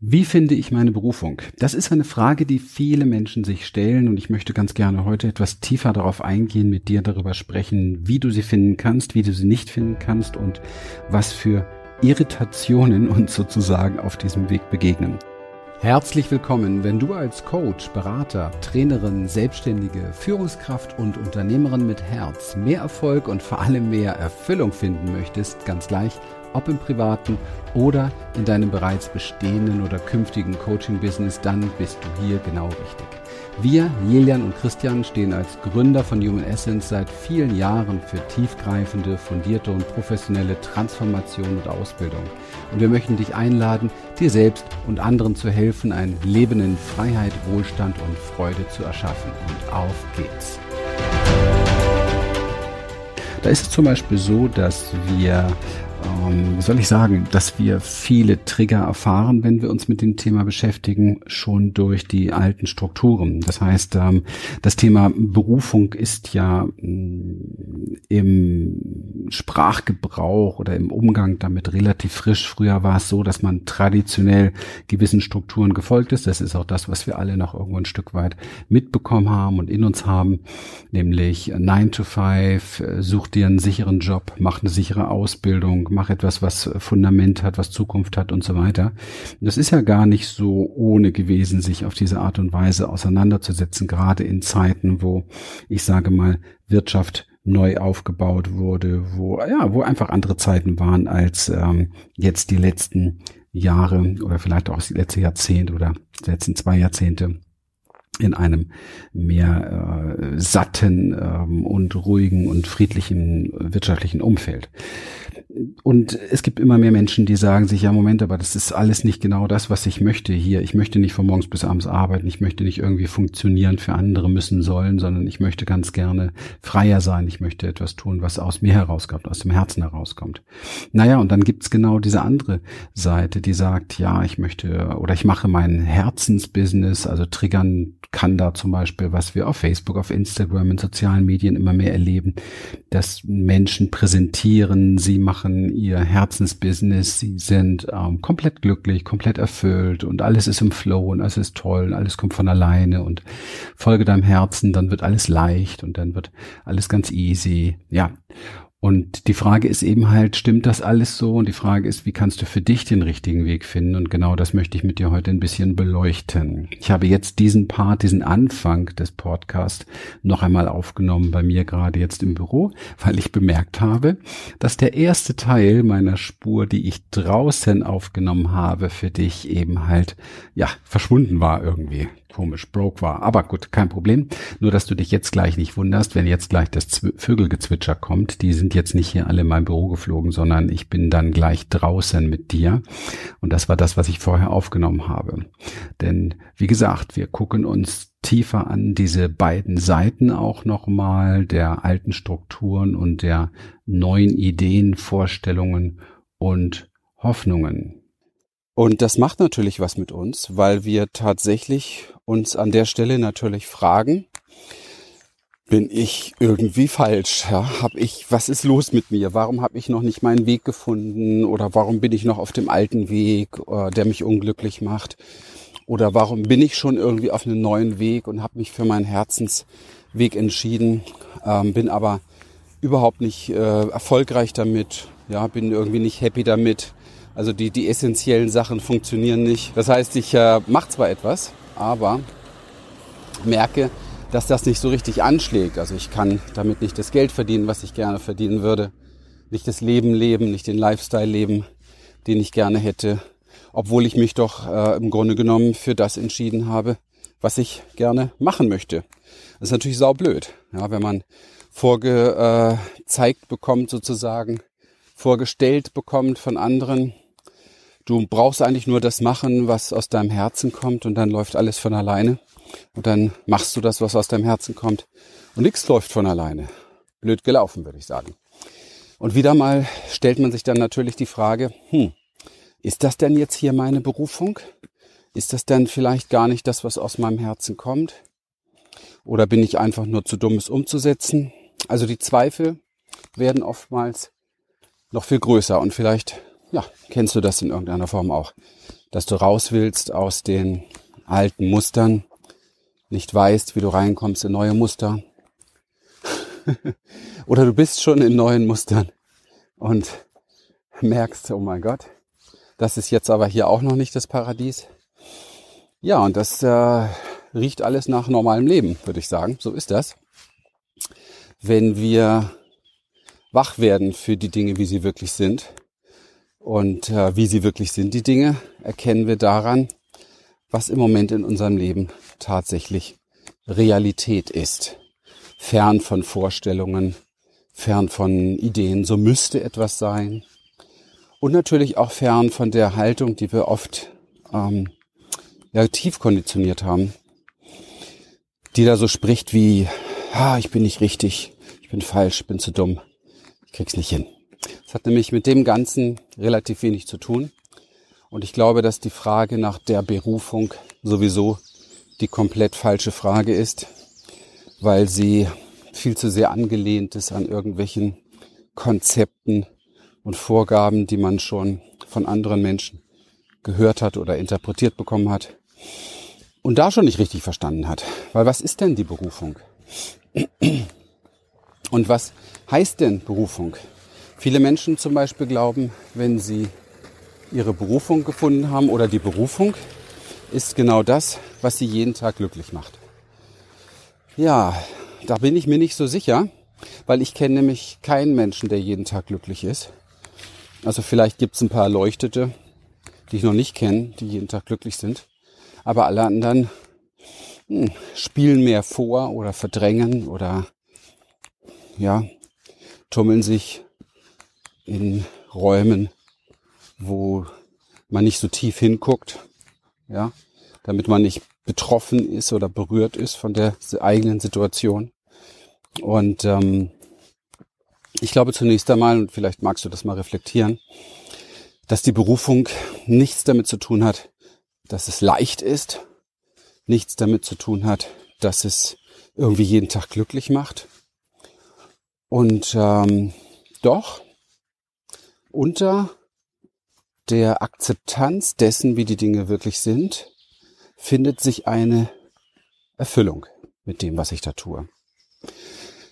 Wie finde ich meine Berufung? Das ist eine Frage, die viele Menschen sich stellen und ich möchte ganz gerne heute etwas tiefer darauf eingehen, mit dir darüber sprechen, wie du sie finden kannst, wie du sie nicht finden kannst und was für Irritationen uns sozusagen auf diesem Weg begegnen. Herzlich willkommen, wenn du als Coach, Berater, Trainerin, Selbstständige, Führungskraft und Unternehmerin mit Herz mehr Erfolg und vor allem mehr Erfüllung finden möchtest, ganz gleich, ob im privaten oder in deinem bereits bestehenden oder künftigen Coaching-Business, dann bist du hier genau richtig. Wir, Jelian und Christian, stehen als Gründer von Human Essence seit vielen Jahren für tiefgreifende, fundierte und professionelle Transformation und Ausbildung. Und wir möchten dich einladen, dir selbst und anderen zu helfen, ein Leben in Freiheit, Wohlstand und Freude zu erschaffen. Und auf geht's. Da ist es zum Beispiel so, dass wir ähm, wie soll ich sagen, dass wir viele Trigger erfahren, wenn wir uns mit dem Thema beschäftigen, schon durch die alten Strukturen. Das heißt, ähm, das Thema Berufung ist ja mm, im Sprachgebrauch oder im Umgang damit relativ frisch. Früher war es so, dass man traditionell gewissen Strukturen gefolgt ist. Das ist auch das, was wir alle noch irgendwo ein Stück weit mitbekommen haben und in uns haben, nämlich 9 to 5, äh, such dir einen sicheren Job, mach eine sichere Ausbildung, mach etwas, was Fundament hat, was Zukunft hat und so weiter. Das ist ja gar nicht so ohne gewesen, sich auf diese Art und Weise auseinanderzusetzen, gerade in Zeiten, wo ich sage mal Wirtschaft neu aufgebaut wurde, wo ja, wo einfach andere Zeiten waren als ähm, jetzt die letzten Jahre oder vielleicht auch das letzte Jahrzehnt oder die letzten zwei Jahrzehnte in einem mehr äh, satten ähm, und ruhigen und friedlichen wirtschaftlichen Umfeld und es gibt immer mehr Menschen, die sagen sich, ja, Moment, aber das ist alles nicht genau das, was ich möchte hier. Ich möchte nicht von morgens bis abends arbeiten. Ich möchte nicht irgendwie funktionieren für andere müssen sollen, sondern ich möchte ganz gerne freier sein. Ich möchte etwas tun, was aus mir herauskommt, aus dem Herzen herauskommt. Naja, und dann gibt's genau diese andere Seite, die sagt, ja, ich möchte oder ich mache mein Herzensbusiness, also triggern kann da zum Beispiel, was wir auf Facebook, auf Instagram, in sozialen Medien immer mehr erleben, dass Menschen präsentieren, sie machen ihr Herzensbusiness, sie sind ähm, komplett glücklich, komplett erfüllt und alles ist im Flow und alles ist toll und alles kommt von alleine und folge deinem Herzen, dann wird alles leicht und dann wird alles ganz easy. Ja. Und die Frage ist eben halt, stimmt das alles so? Und die Frage ist, wie kannst du für dich den richtigen Weg finden? Und genau das möchte ich mit dir heute ein bisschen beleuchten. Ich habe jetzt diesen Part, diesen Anfang des Podcasts noch einmal aufgenommen bei mir gerade jetzt im Büro, weil ich bemerkt habe, dass der erste Teil meiner Spur, die ich draußen aufgenommen habe, für dich eben halt, ja, verschwunden war irgendwie komisch broke war. Aber gut, kein Problem. Nur, dass du dich jetzt gleich nicht wunderst, wenn jetzt gleich das Zw Vögelgezwitscher kommt. Die sind jetzt nicht hier alle in mein Büro geflogen, sondern ich bin dann gleich draußen mit dir. Und das war das, was ich vorher aufgenommen habe. Denn, wie gesagt, wir gucken uns tiefer an diese beiden Seiten auch nochmal der alten Strukturen und der neuen Ideen, Vorstellungen und Hoffnungen. Und das macht natürlich was mit uns, weil wir tatsächlich uns an der Stelle natürlich fragen, bin ich irgendwie falsch? Ja, hab ich, was ist los mit mir? Warum habe ich noch nicht meinen Weg gefunden? Oder warum bin ich noch auf dem alten Weg, äh, der mich unglücklich macht? Oder warum bin ich schon irgendwie auf einem neuen Weg und habe mich für meinen Herzensweg entschieden, ähm, bin aber überhaupt nicht äh, erfolgreich damit, ja, bin irgendwie nicht happy damit, also die, die essentiellen Sachen funktionieren nicht. Das heißt, ich äh, mache zwar etwas, aber merke, dass das nicht so richtig anschlägt. Also ich kann damit nicht das Geld verdienen, was ich gerne verdienen würde. Nicht das Leben leben, nicht den Lifestyle leben, den ich gerne hätte. Obwohl ich mich doch äh, im Grunde genommen für das entschieden habe, was ich gerne machen möchte. Das ist natürlich saublöd, ja, wenn man vorgezeigt bekommt sozusagen, vorgestellt bekommt von anderen, Du brauchst eigentlich nur das machen, was aus deinem Herzen kommt und dann läuft alles von alleine. Und dann machst du das, was aus deinem Herzen kommt. Und nichts läuft von alleine. Blöd gelaufen, würde ich sagen. Und wieder mal stellt man sich dann natürlich die Frage, hm, ist das denn jetzt hier meine Berufung? Ist das denn vielleicht gar nicht das, was aus meinem Herzen kommt? Oder bin ich einfach nur zu dumm, es umzusetzen? Also die Zweifel werden oftmals noch viel größer und vielleicht ja, kennst du das in irgendeiner Form auch, dass du raus willst aus den alten Mustern, nicht weißt, wie du reinkommst in neue Muster. Oder du bist schon in neuen Mustern und merkst, oh mein Gott, das ist jetzt aber hier auch noch nicht das Paradies. Ja, und das äh, riecht alles nach normalem Leben, würde ich sagen. So ist das. Wenn wir wach werden für die Dinge, wie sie wirklich sind und äh, wie sie wirklich sind, die Dinge, erkennen wir daran, was im Moment in unserem Leben tatsächlich Realität ist. Fern von Vorstellungen, fern von Ideen, so müsste etwas sein. Und natürlich auch fern von der Haltung, die wir oft ähm, ja, tief konditioniert haben, die da so spricht wie, ah, ich bin nicht richtig, ich bin falsch, ich bin zu dumm, ich krieg's nicht hin. Das hat nämlich mit dem Ganzen relativ wenig zu tun. Und ich glaube, dass die Frage nach der Berufung sowieso die komplett falsche Frage ist, weil sie viel zu sehr angelehnt ist an irgendwelchen Konzepten und Vorgaben, die man schon von anderen Menschen gehört hat oder interpretiert bekommen hat und da schon nicht richtig verstanden hat. Weil was ist denn die Berufung? Und was heißt denn Berufung? Viele Menschen zum Beispiel glauben, wenn sie ihre Berufung gefunden haben oder die Berufung ist genau das, was sie jeden Tag glücklich macht. Ja, da bin ich mir nicht so sicher, weil ich kenne nämlich keinen Menschen, der jeden Tag glücklich ist. Also vielleicht gibt es ein paar Erleuchtete, die ich noch nicht kenne, die jeden Tag glücklich sind. Aber alle anderen hm, spielen mehr vor oder verdrängen oder ja, tummeln sich in Räumen, wo man nicht so tief hinguckt, ja, damit man nicht betroffen ist oder berührt ist von der eigenen Situation. Und ähm, ich glaube zunächst einmal, und vielleicht magst du das mal reflektieren, dass die Berufung nichts damit zu tun hat, dass es leicht ist, nichts damit zu tun hat, dass es irgendwie jeden Tag glücklich macht. Und ähm, doch unter der Akzeptanz dessen, wie die Dinge wirklich sind, findet sich eine Erfüllung mit dem, was ich da tue.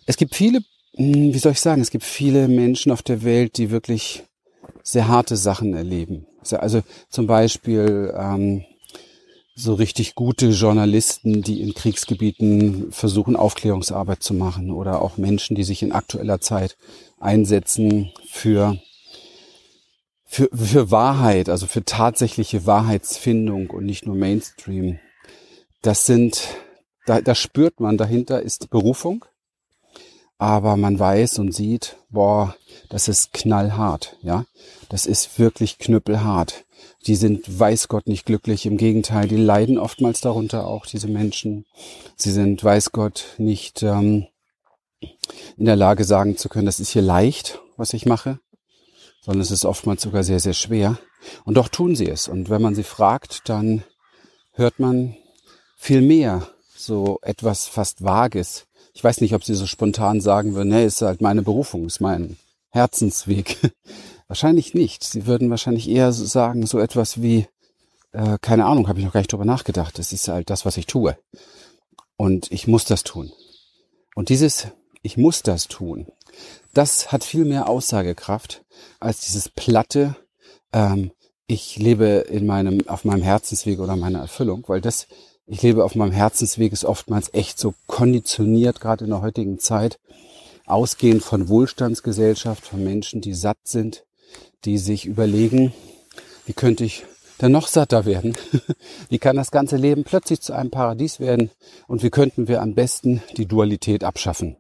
Es gibt viele, hm, wie soll ich sagen, es gibt viele Menschen auf der Welt, die wirklich sehr harte Sachen erleben. Also zum Beispiel ähm, so richtig gute Journalisten, die in Kriegsgebieten versuchen, Aufklärungsarbeit zu machen oder auch Menschen, die sich in aktueller Zeit einsetzen für für, für Wahrheit, also für tatsächliche Wahrheitsfindung und nicht nur Mainstream. Das sind, da, da spürt man, dahinter ist Berufung, aber man weiß und sieht, boah, das ist knallhart, ja. Das ist wirklich knüppelhart. Die sind, weiß Gott, nicht glücklich. Im Gegenteil, die leiden oftmals darunter auch, diese Menschen. Sie sind, weiß Gott, nicht ähm, in der Lage sagen zu können, das ist hier leicht, was ich mache sondern es ist oftmals sogar sehr, sehr schwer. Und doch tun sie es. Und wenn man sie fragt, dann hört man viel mehr so etwas fast Vages. Ich weiß nicht, ob sie so spontan sagen würden, nee, ist halt meine Berufung, ist mein Herzensweg. wahrscheinlich nicht. Sie würden wahrscheinlich eher sagen, so etwas wie, äh, keine Ahnung, habe ich noch gar nicht drüber nachgedacht. Das ist halt das, was ich tue. Und ich muss das tun. Und dieses, ich muss das tun, das hat viel mehr Aussagekraft als dieses platte, ähm, ich lebe in meinem, auf meinem Herzensweg oder meiner Erfüllung, weil das, ich lebe auf meinem Herzensweg ist oftmals echt so konditioniert, gerade in der heutigen Zeit, ausgehend von Wohlstandsgesellschaft, von Menschen, die satt sind, die sich überlegen, wie könnte ich dann noch satter werden? wie kann das ganze Leben plötzlich zu einem Paradies werden? Und wie könnten wir am besten die Dualität abschaffen?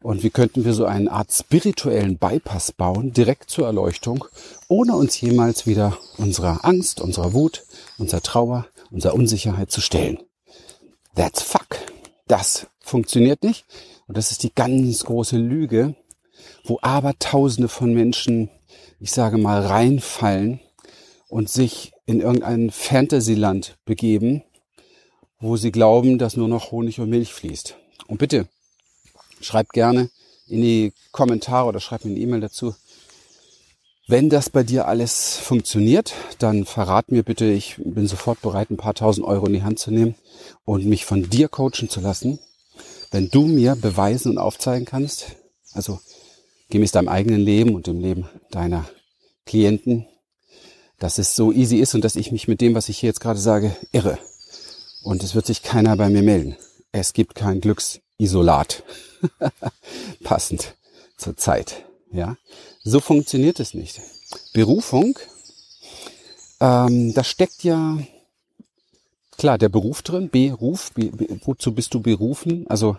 Und wie könnten wir so eine Art spirituellen Bypass bauen, direkt zur Erleuchtung, ohne uns jemals wieder unserer Angst, unserer Wut, unserer Trauer, unserer Unsicherheit zu stellen? That's fuck. Das funktioniert nicht. Und das ist die ganz große Lüge, wo aber Tausende von Menschen, ich sage mal, reinfallen und sich in irgendein Fantasyland begeben, wo sie glauben, dass nur noch Honig und Milch fließt. Und bitte, Schreibt gerne in die Kommentare oder schreibt mir eine E-Mail dazu. Wenn das bei dir alles funktioniert, dann verrat mir bitte, ich bin sofort bereit, ein paar tausend Euro in die Hand zu nehmen und mich von dir coachen zu lassen. Wenn du mir beweisen und aufzeigen kannst, also gemäß deinem eigenen Leben und dem Leben deiner Klienten, dass es so easy ist und dass ich mich mit dem, was ich hier jetzt gerade sage, irre. Und es wird sich keiner bei mir melden. Es gibt kein Glücksisolat. Passend zur Zeit. Ja, so funktioniert es nicht. Berufung, ähm, da steckt ja klar der Beruf drin. Beruf, be, be, wozu bist du berufen? Also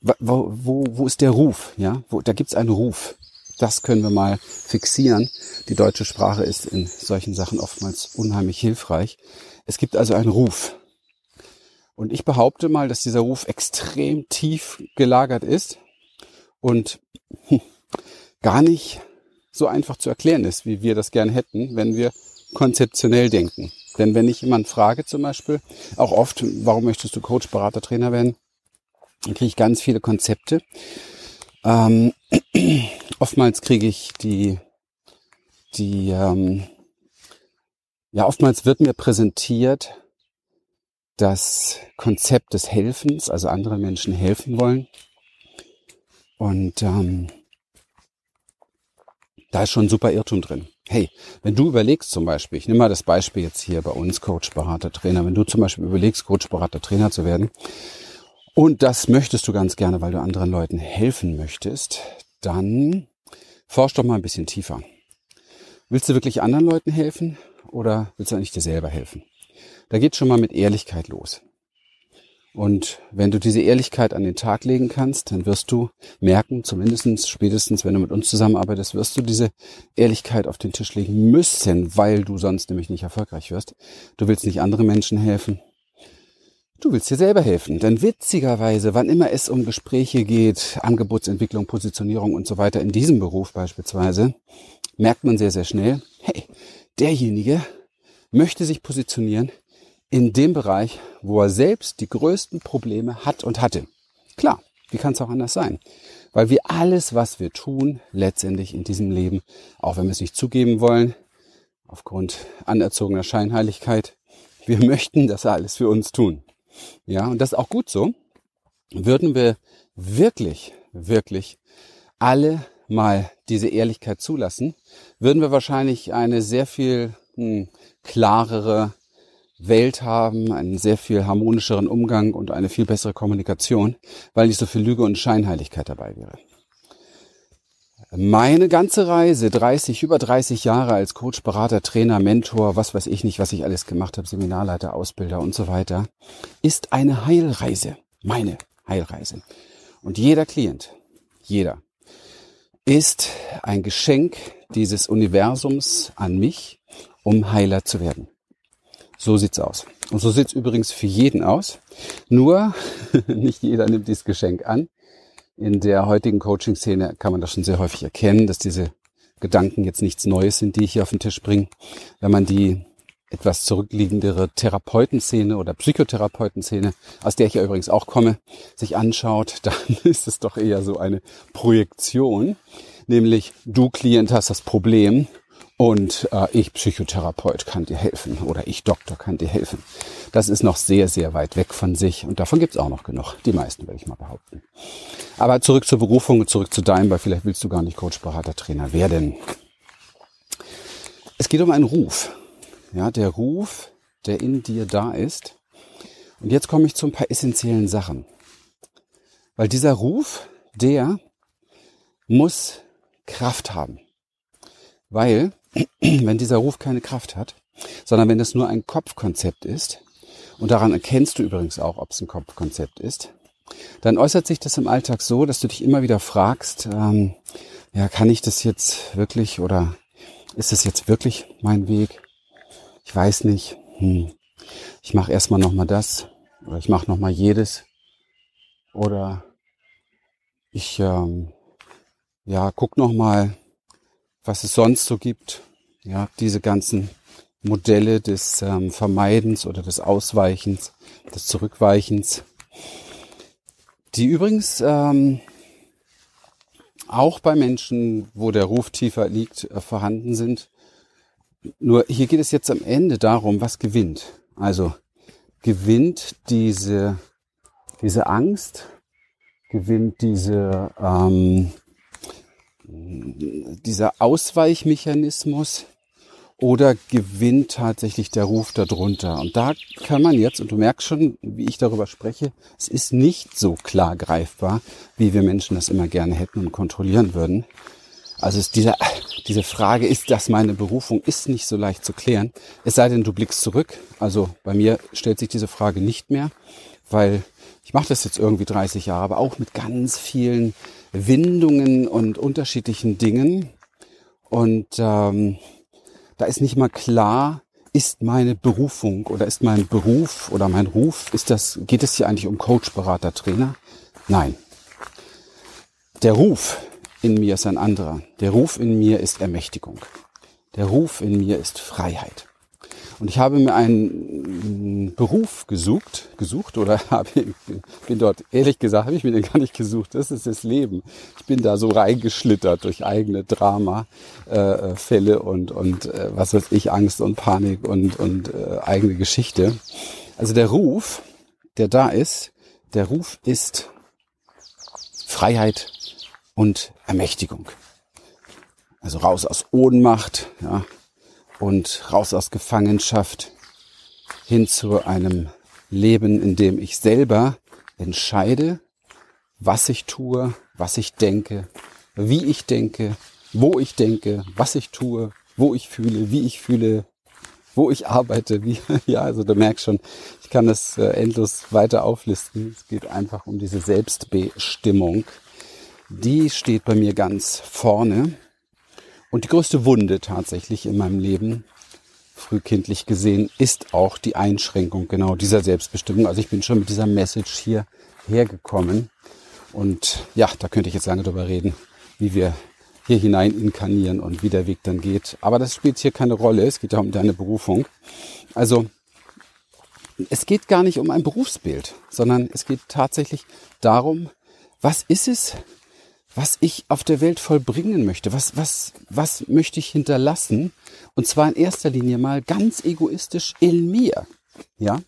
wo, wo, wo ist der Ruf? Ja, wo, da gibt's einen Ruf. Das können wir mal fixieren. Die deutsche Sprache ist in solchen Sachen oftmals unheimlich hilfreich. Es gibt also einen Ruf. Und ich behaupte mal, dass dieser Ruf extrem tief gelagert ist und hm, gar nicht so einfach zu erklären ist, wie wir das gern hätten, wenn wir konzeptionell denken. Denn wenn ich jemanden frage zum Beispiel, auch oft, warum möchtest du Coach, Berater, Trainer werden, dann kriege ich ganz viele Konzepte. Ähm, oftmals kriege ich die, die, ähm, ja, oftmals wird mir präsentiert das Konzept des Helfens, also andere Menschen helfen wollen. Und ähm, da ist schon ein super Irrtum drin. Hey, wenn du überlegst zum Beispiel, ich nehme mal das Beispiel jetzt hier bei uns, Coach, Berater, Trainer, wenn du zum Beispiel überlegst, Coach, Berater, Trainer zu werden und das möchtest du ganz gerne, weil du anderen Leuten helfen möchtest, dann forsch doch mal ein bisschen tiefer. Willst du wirklich anderen Leuten helfen oder willst du eigentlich dir selber helfen? Da geht schon mal mit Ehrlichkeit los. Und wenn du diese Ehrlichkeit an den Tag legen kannst, dann wirst du merken, zumindestens spätestens, wenn du mit uns zusammenarbeitest, wirst du diese Ehrlichkeit auf den Tisch legen müssen, weil du sonst nämlich nicht erfolgreich wirst. Du willst nicht andere Menschen helfen. Du willst dir selber helfen. Denn witzigerweise, wann immer es um Gespräche geht, Angebotsentwicklung, Positionierung und so weiter in diesem Beruf beispielsweise, merkt man sehr, sehr schnell, hey, derjenige möchte sich positionieren, in dem Bereich, wo er selbst die größten Probleme hat und hatte. Klar, wie kann es auch anders sein? Weil wir alles, was wir tun, letztendlich in diesem Leben, auch wenn wir es nicht zugeben wollen, aufgrund anerzogener Scheinheiligkeit, wir möchten das alles für uns tun. Ja, und das ist auch gut so. Würden wir wirklich, wirklich alle mal diese Ehrlichkeit zulassen, würden wir wahrscheinlich eine sehr viel hm, klarere, Welt haben, einen sehr viel harmonischeren Umgang und eine viel bessere Kommunikation, weil nicht so viel Lüge und Scheinheiligkeit dabei wäre. Meine ganze Reise, 30, über 30 Jahre als Coach, Berater, Trainer, Mentor, was weiß ich nicht, was ich alles gemacht habe, Seminarleiter, Ausbilder und so weiter, ist eine Heilreise. Meine Heilreise. Und jeder Klient, jeder, ist ein Geschenk dieses Universums an mich, um Heiler zu werden. So sieht's aus. Und so sieht's übrigens für jeden aus. Nur nicht jeder nimmt dieses Geschenk an. In der heutigen Coaching-Szene kann man das schon sehr häufig erkennen, dass diese Gedanken jetzt nichts Neues sind, die ich hier auf den Tisch bringe. Wenn man die etwas zurückliegendere Therapeutenszene oder Psychotherapeutenszene, aus der ich ja übrigens auch komme, sich anschaut, dann ist es doch eher so eine Projektion. Nämlich, du Klient hast das Problem und äh, ich Psychotherapeut kann dir helfen oder ich Doktor kann dir helfen. Das ist noch sehr, sehr weit weg von sich und davon gibt's auch noch genug. Die meisten, würde ich mal behaupten. Aber zurück zur Berufung und zurück zu deinem, weil vielleicht willst du gar nicht Coach, Berater, Trainer werden. Es geht um einen Ruf. Ja, der Ruf, der in dir da ist. Und jetzt komme ich zu ein paar essentiellen Sachen. Weil dieser Ruf, der muss Kraft haben. Weil wenn dieser Ruf keine Kraft hat, sondern wenn es nur ein Kopfkonzept ist, und daran erkennst du übrigens auch, ob es ein Kopfkonzept ist, dann äußert sich das im Alltag so, dass du dich immer wieder fragst, ähm, ja, kann ich das jetzt wirklich oder ist es jetzt wirklich mein Weg? Ich weiß nicht. Hm. Ich mache erstmal nochmal das oder ich mache nochmal jedes oder ich ähm, ja guck nochmal, was es sonst so gibt ja, diese ganzen Modelle des ähm, Vermeidens oder des Ausweichens, des Zurückweichens, die übrigens ähm, auch bei Menschen, wo der Ruf tiefer liegt, äh, vorhanden sind. Nur hier geht es jetzt am Ende darum, was gewinnt. Also gewinnt diese, diese Angst, gewinnt diese, ähm, dieser Ausweichmechanismus oder gewinnt tatsächlich der Ruf darunter? Und da kann man jetzt, und du merkst schon, wie ich darüber spreche, es ist nicht so klar greifbar, wie wir Menschen das immer gerne hätten und kontrollieren würden. Also ist diese, diese Frage, ist das meine Berufung, ist nicht so leicht zu klären. Es sei denn, du blickst zurück. Also bei mir stellt sich diese Frage nicht mehr, weil ich mache das jetzt irgendwie 30 Jahre, aber auch mit ganz vielen Windungen und unterschiedlichen Dingen. Und ähm, da ist nicht mal klar, ist meine Berufung oder ist mein Beruf oder mein Ruf, ist das, geht es hier eigentlich um Coach, Berater, Trainer? Nein. Der Ruf in mir ist ein anderer. Der Ruf in mir ist Ermächtigung. Der Ruf in mir ist Freiheit. Und ich habe mir einen Beruf gesucht, gesucht oder habe, bin dort, ehrlich gesagt, habe ich mir den gar nicht gesucht. Das ist das Leben. Ich bin da so reingeschlittert durch eigene Drama-Fälle äh, und, und äh, was weiß ich, Angst und Panik und, und äh, eigene Geschichte. Also der Ruf, der da ist, der Ruf ist Freiheit und Ermächtigung. Also raus aus Ohnmacht, ja, und raus aus Gefangenschaft hin zu einem Leben, in dem ich selber entscheide, was ich tue, was ich denke, wie ich denke, wo ich denke, was ich tue, wo ich fühle, wie ich fühle, wo ich arbeite, wie, ja, also du merkst schon, ich kann das äh, endlos weiter auflisten. Es geht einfach um diese Selbstbestimmung. Die steht bei mir ganz vorne. Und die größte Wunde tatsächlich in meinem Leben, frühkindlich gesehen, ist auch die Einschränkung genau dieser Selbstbestimmung. Also ich bin schon mit dieser Message hier hergekommen. Und ja, da könnte ich jetzt lange drüber reden, wie wir hier hinein inkarnieren und wie der Weg dann geht. Aber das spielt hier keine Rolle. Es geht ja um deine Berufung. Also es geht gar nicht um ein Berufsbild, sondern es geht tatsächlich darum, was ist es, was ich auf der Welt vollbringen möchte, was, was, was möchte ich hinterlassen? Und zwar in erster Linie mal ganz egoistisch in mir. Ja?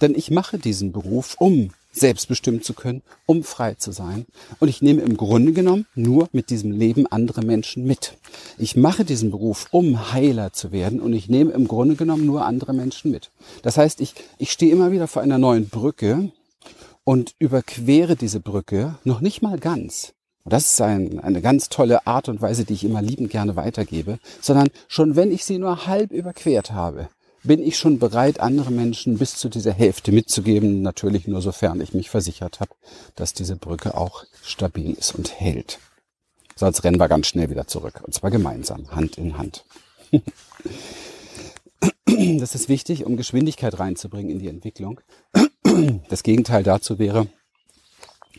Denn ich mache diesen Beruf, um selbstbestimmt zu können, um frei zu sein. Und ich nehme im Grunde genommen nur mit diesem Leben andere Menschen mit. Ich mache diesen Beruf, um Heiler zu werden. Und ich nehme im Grunde genommen nur andere Menschen mit. Das heißt, ich, ich stehe immer wieder vor einer neuen Brücke und überquere diese Brücke noch nicht mal ganz, und das ist ein, eine ganz tolle Art und Weise, die ich immer liebend gerne weitergebe, sondern schon wenn ich sie nur halb überquert habe, bin ich schon bereit, andere Menschen bis zu dieser Hälfte mitzugeben, natürlich nur sofern ich mich versichert habe, dass diese Brücke auch stabil ist und hält. Sonst rennen wir ganz schnell wieder zurück, und zwar gemeinsam, Hand in Hand. das ist wichtig, um Geschwindigkeit reinzubringen in die Entwicklung. Das Gegenteil dazu wäre,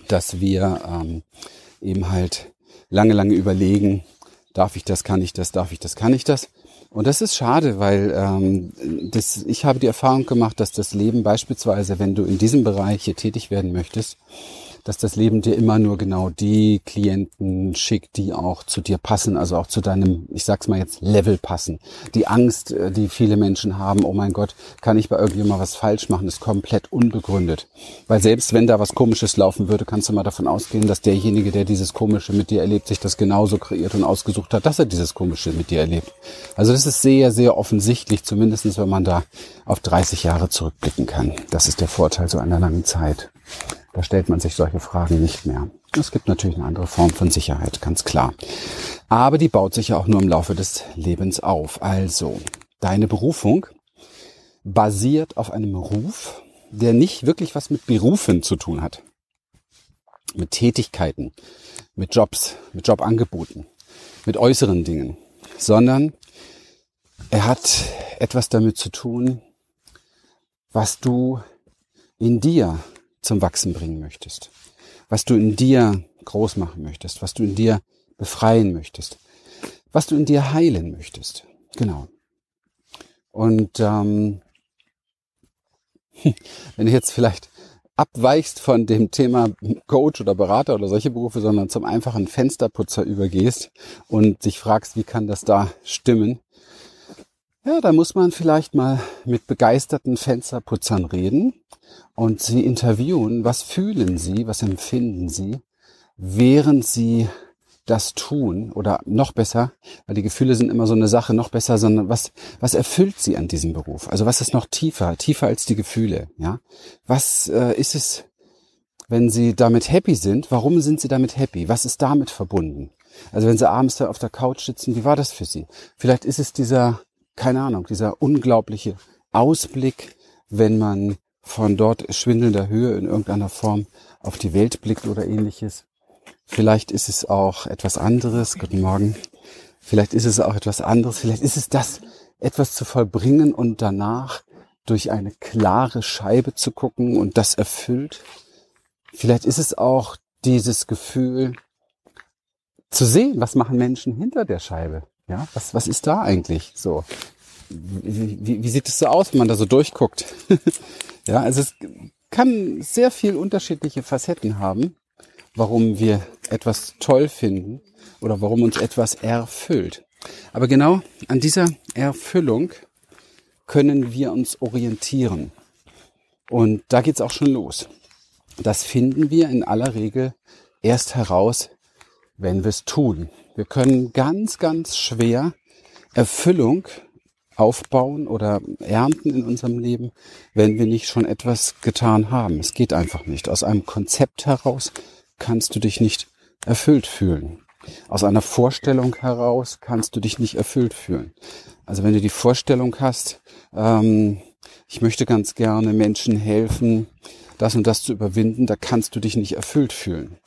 dass wir ähm, eben halt lange, lange überlegen, darf ich das, kann ich das, darf ich das, kann ich das. Und das ist schade, weil ähm, das, ich habe die Erfahrung gemacht, dass das Leben beispielsweise, wenn du in diesem Bereich hier tätig werden möchtest, dass das Leben dir immer nur genau die Klienten schickt, die auch zu dir passen, also auch zu deinem, ich sag's mal jetzt, Level passen. Die Angst, äh, die viele Menschen haben, oh mein Gott, kann ich bei irgendjemandem was falsch machen, ist komplett unbegründet. Weil selbst wenn da was Komisches laufen würde, kannst du mal davon ausgehen, dass derjenige, der dieses Komische mit dir erlebt, sich das genauso kreiert und ausgesucht hat, dass er dieses Komische mit dir erlebt. Also das ist sehr, sehr offensichtlich, zumindestens wenn man da auf 30 Jahre zurückblicken kann. Das ist der Vorteil so einer langen Zeit. Da stellt man sich solche Fragen nicht mehr. Es gibt natürlich eine andere Form von Sicherheit, ganz klar. Aber die baut sich ja auch nur im Laufe des Lebens auf. Also, deine Berufung basiert auf einem Ruf, der nicht wirklich was mit Berufen zu tun hat. Mit Tätigkeiten, mit Jobs, mit Jobangeboten, mit äußeren Dingen, sondern er hat etwas damit zu tun, was du in dir zum Wachsen bringen möchtest, was du in dir groß machen möchtest, was du in dir befreien möchtest, was du in dir heilen möchtest. Genau. Und ähm, wenn du jetzt vielleicht abweichst von dem Thema Coach oder Berater oder solche Berufe, sondern zum einfachen Fensterputzer übergehst und dich fragst, wie kann das da stimmen? Ja, da muss man vielleicht mal mit begeisterten Fensterputzern reden und sie interviewen. Was fühlen sie? Was empfinden sie? Während sie das tun oder noch besser, weil die Gefühle sind immer so eine Sache, noch besser, sondern was, was erfüllt sie an diesem Beruf? Also was ist noch tiefer, tiefer als die Gefühle, ja? Was äh, ist es, wenn sie damit happy sind? Warum sind sie damit happy? Was ist damit verbunden? Also wenn sie abends da auf der Couch sitzen, wie war das für sie? Vielleicht ist es dieser, keine Ahnung, dieser unglaubliche Ausblick, wenn man von dort schwindelnder Höhe in irgendeiner Form auf die Welt blickt oder ähnliches. Vielleicht ist es auch etwas anderes. Guten Morgen. Vielleicht ist es auch etwas anderes. Vielleicht ist es das, etwas zu vollbringen und danach durch eine klare Scheibe zu gucken und das erfüllt. Vielleicht ist es auch dieses Gefühl zu sehen, was machen Menschen hinter der Scheibe. Ja, was, was ist da eigentlich so? Wie, wie, sieht es so aus, wenn man da so durchguckt? ja, also es kann sehr viel unterschiedliche Facetten haben warum wir etwas toll finden oder warum uns etwas erfüllt. Aber genau an dieser Erfüllung können wir uns orientieren. Und da geht's auch schon los. Das finden wir in aller Regel erst heraus, wenn wir es tun. Wir können ganz, ganz schwer Erfüllung aufbauen oder ernten in unserem Leben, wenn wir nicht schon etwas getan haben. Es geht einfach nicht. Aus einem Konzept heraus kannst du dich nicht erfüllt fühlen. Aus einer Vorstellung heraus kannst du dich nicht erfüllt fühlen. Also wenn du die Vorstellung hast, ähm, ich möchte ganz gerne Menschen helfen, das und das zu überwinden, da kannst du dich nicht erfüllt fühlen.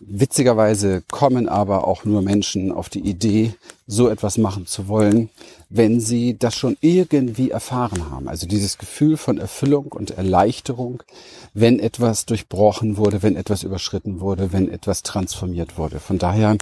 Witzigerweise kommen aber auch nur Menschen auf die Idee, so etwas machen zu wollen, wenn sie das schon irgendwie erfahren haben. Also dieses Gefühl von Erfüllung und Erleichterung, wenn etwas durchbrochen wurde, wenn etwas überschritten wurde, wenn etwas transformiert wurde. Von daher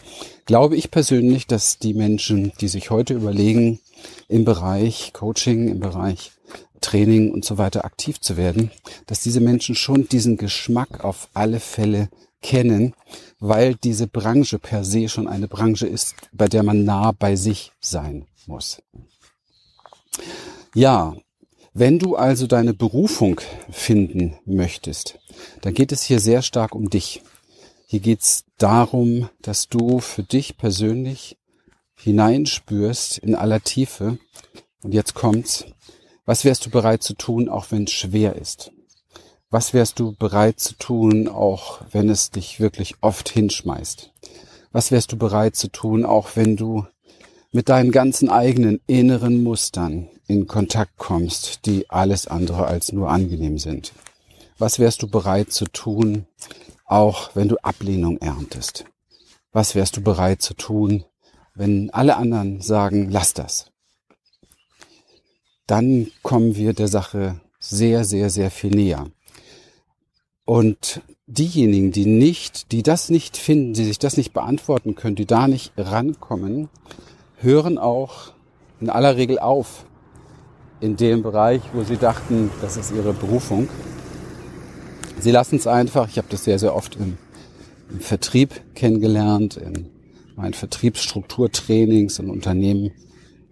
glaube ich persönlich, dass die Menschen, die sich heute überlegen, im Bereich Coaching, im Bereich Training und so weiter aktiv zu werden, dass diese Menschen schon diesen Geschmack auf alle Fälle kennen, weil diese Branche per se schon eine Branche ist, bei der man nah bei sich sein muss. Ja, wenn du also deine Berufung finden möchtest, dann geht es hier sehr stark um dich. Hier geht es darum, dass du für dich persönlich hineinspürst in aller Tiefe. Und jetzt kommt's. Was wärst du bereit zu tun, auch wenn es schwer ist? Was wärst du bereit zu tun, auch wenn es dich wirklich oft hinschmeißt? Was wärst du bereit zu tun, auch wenn du mit deinen ganzen eigenen inneren Mustern in Kontakt kommst, die alles andere als nur angenehm sind? Was wärst du bereit zu tun, auch wenn du Ablehnung erntest? Was wärst du bereit zu tun, wenn alle anderen sagen, lass das? Dann kommen wir der Sache sehr, sehr, sehr viel näher. Und diejenigen, die nicht, die das nicht finden, die sich das nicht beantworten können, die da nicht rankommen, hören auch in aller Regel auf in dem Bereich, wo sie dachten, das ist ihre Berufung. Sie lassen es einfach. Ich habe das sehr, sehr oft im, im Vertrieb kennengelernt, in meinen Vertriebsstrukturtrainings in Unternehmen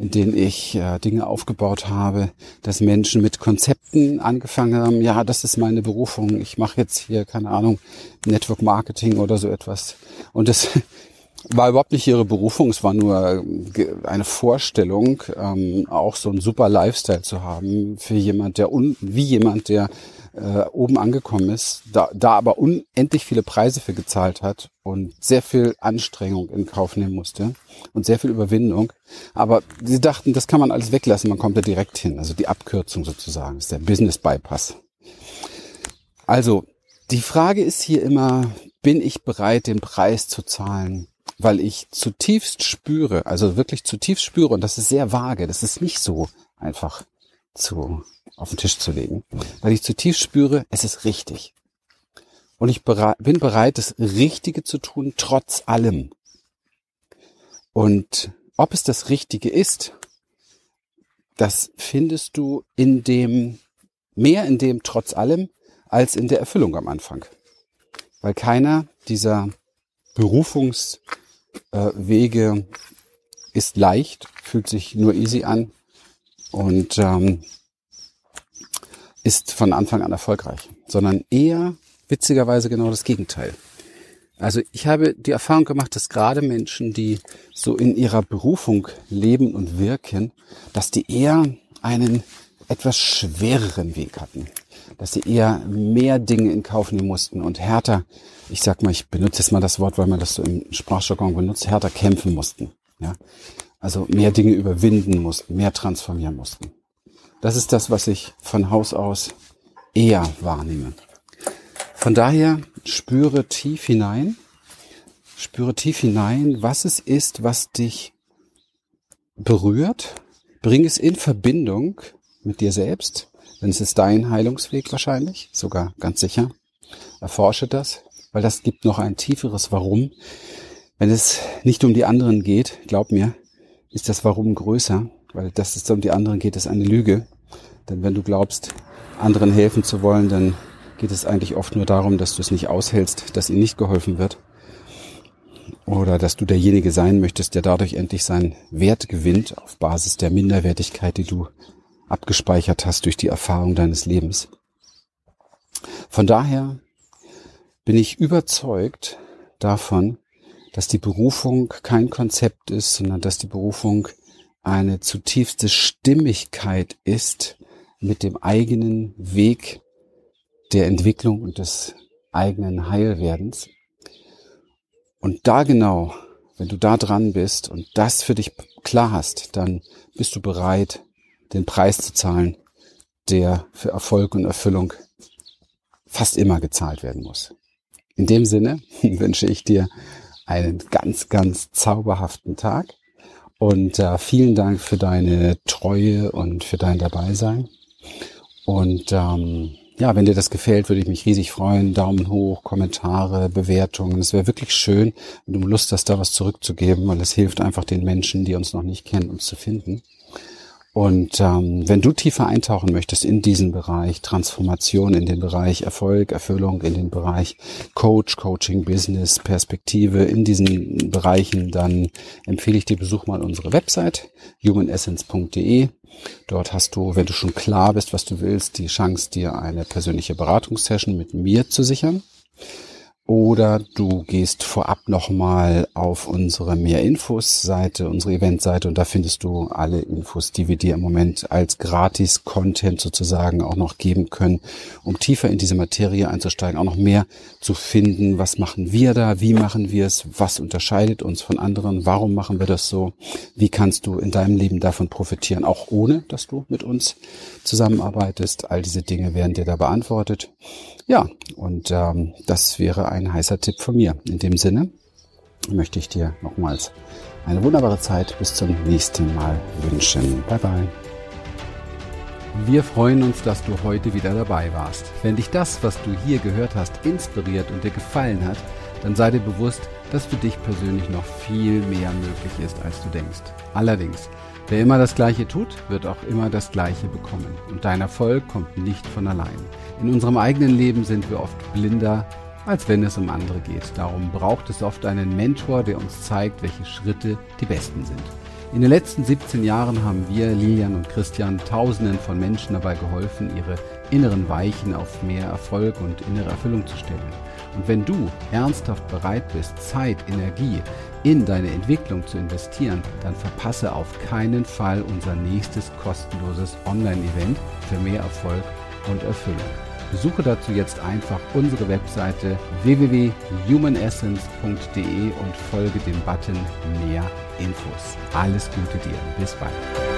in denen ich äh, Dinge aufgebaut habe, dass Menschen mit Konzepten angefangen haben, ja, das ist meine Berufung, ich mache jetzt hier, keine Ahnung, Network Marketing oder so etwas. Und das war überhaupt nicht ihre Berufung, es war nur äh, eine Vorstellung, ähm, auch so einen super Lifestyle zu haben für jemand, der un wie jemand, der äh, oben angekommen ist, da, da aber unendlich viele Preise für gezahlt hat und sehr viel Anstrengung in Kauf nehmen musste und sehr viel Überwindung. Aber sie dachten, das kann man alles weglassen, man kommt da direkt hin. Also die Abkürzung sozusagen ist der Business Bypass. Also die Frage ist hier immer, bin ich bereit, den Preis zu zahlen? Weil ich zutiefst spüre, also wirklich zutiefst spüre, und das ist sehr vage, das ist nicht so einfach zu auf den Tisch zu legen, weil ich zutiefst spüre, es ist richtig. Und ich bin bereit, das Richtige zu tun, trotz allem. Und ob es das Richtige ist, das findest du in dem, mehr in dem trotz allem, als in der Erfüllung am Anfang. Weil keiner dieser Berufungswege äh, ist leicht, fühlt sich nur easy an und ähm, ist von Anfang an erfolgreich, sondern eher witzigerweise genau das Gegenteil. Also ich habe die Erfahrung gemacht, dass gerade Menschen, die so in ihrer Berufung leben und wirken, dass die eher einen etwas schwereren Weg hatten, dass sie eher mehr Dinge in Kauf nehmen mussten und härter, ich sag mal, ich benutze jetzt mal das Wort, weil man das so im Sprachjargon benutzt, härter kämpfen mussten. Ja? Also mehr Dinge überwinden mussten, mehr transformieren mussten. Das ist das, was ich von Haus aus eher wahrnehme. Von daher spüre tief hinein, spüre tief hinein, was es ist, was dich berührt. Bring es in Verbindung mit dir selbst, denn es ist dein Heilungsweg wahrscheinlich, sogar ganz sicher. Erforsche das, weil das gibt noch ein tieferes Warum. Wenn es nicht um die anderen geht, glaub mir, ist das Warum größer, weil das ist um die anderen geht, ist eine Lüge. Denn wenn du glaubst, anderen helfen zu wollen, dann geht es eigentlich oft nur darum, dass du es nicht aushältst, dass ihnen nicht geholfen wird. Oder dass du derjenige sein möchtest, der dadurch endlich seinen Wert gewinnt auf Basis der Minderwertigkeit, die du abgespeichert hast durch die Erfahrung deines Lebens. Von daher bin ich überzeugt davon, dass die Berufung kein Konzept ist, sondern dass die Berufung eine zutiefste Stimmigkeit ist mit dem eigenen Weg der Entwicklung und des eigenen Heilwerdens. Und da genau, wenn du da dran bist und das für dich klar hast, dann bist du bereit, den Preis zu zahlen, der für Erfolg und Erfüllung fast immer gezahlt werden muss. In dem Sinne wünsche ich dir einen ganz, ganz zauberhaften Tag und äh, vielen Dank für deine Treue und für dein Dabeisein. Und ähm, ja, wenn dir das gefällt, würde ich mich riesig freuen. Daumen hoch, Kommentare, Bewertungen. Es wäre wirklich schön, wenn du Lust hast, da was zurückzugeben, weil es hilft einfach den Menschen, die uns noch nicht kennen, uns zu finden. Und ähm, wenn du tiefer eintauchen möchtest in diesen Bereich Transformation, in den Bereich Erfolg, Erfüllung, in den Bereich Coach, Coaching, Business, Perspektive, in diesen Bereichen, dann empfehle ich dir, besuch mal unsere Website humanessence.de. Dort hast du, wenn du schon klar bist, was du willst, die Chance, dir eine persönliche Beratungssession mit mir zu sichern. Oder du gehst vorab nochmal auf unsere Mehr Infos Seite, unsere Eventseite und da findest du alle Infos, die wir dir im Moment als gratis Content sozusagen auch noch geben können, um tiefer in diese Materie einzusteigen, auch noch mehr zu finden. Was machen wir da? Wie machen wir es? Was unterscheidet uns von anderen? Warum machen wir das so? Wie kannst du in deinem Leben davon profitieren, auch ohne, dass du mit uns zusammenarbeitest? All diese Dinge werden dir da beantwortet. Ja, und ähm, das wäre ein heißer Tipp von mir. In dem Sinne möchte ich dir nochmals eine wunderbare Zeit bis zum nächsten Mal wünschen. Bye bye. Wir freuen uns, dass du heute wieder dabei warst. Wenn dich das, was du hier gehört hast, inspiriert und dir gefallen hat, dann sei dir bewusst, dass für dich persönlich noch viel mehr möglich ist, als du denkst. Allerdings, wer immer das Gleiche tut, wird auch immer das Gleiche bekommen. Und dein Erfolg kommt nicht von allein. In unserem eigenen Leben sind wir oft blinder, als wenn es um andere geht. Darum braucht es oft einen Mentor, der uns zeigt, welche Schritte die besten sind. In den letzten 17 Jahren haben wir, Lilian und Christian, Tausenden von Menschen dabei geholfen, ihre inneren Weichen auf mehr Erfolg und innere Erfüllung zu stellen. Und wenn du ernsthaft bereit bist, Zeit, Energie in deine Entwicklung zu investieren, dann verpasse auf keinen Fall unser nächstes kostenloses Online-Event für mehr Erfolg und Erfüllung. Besuche dazu jetzt einfach unsere Webseite www.humanessence.de und folge dem Button Mehr Infos. Alles Gute dir. Bis bald.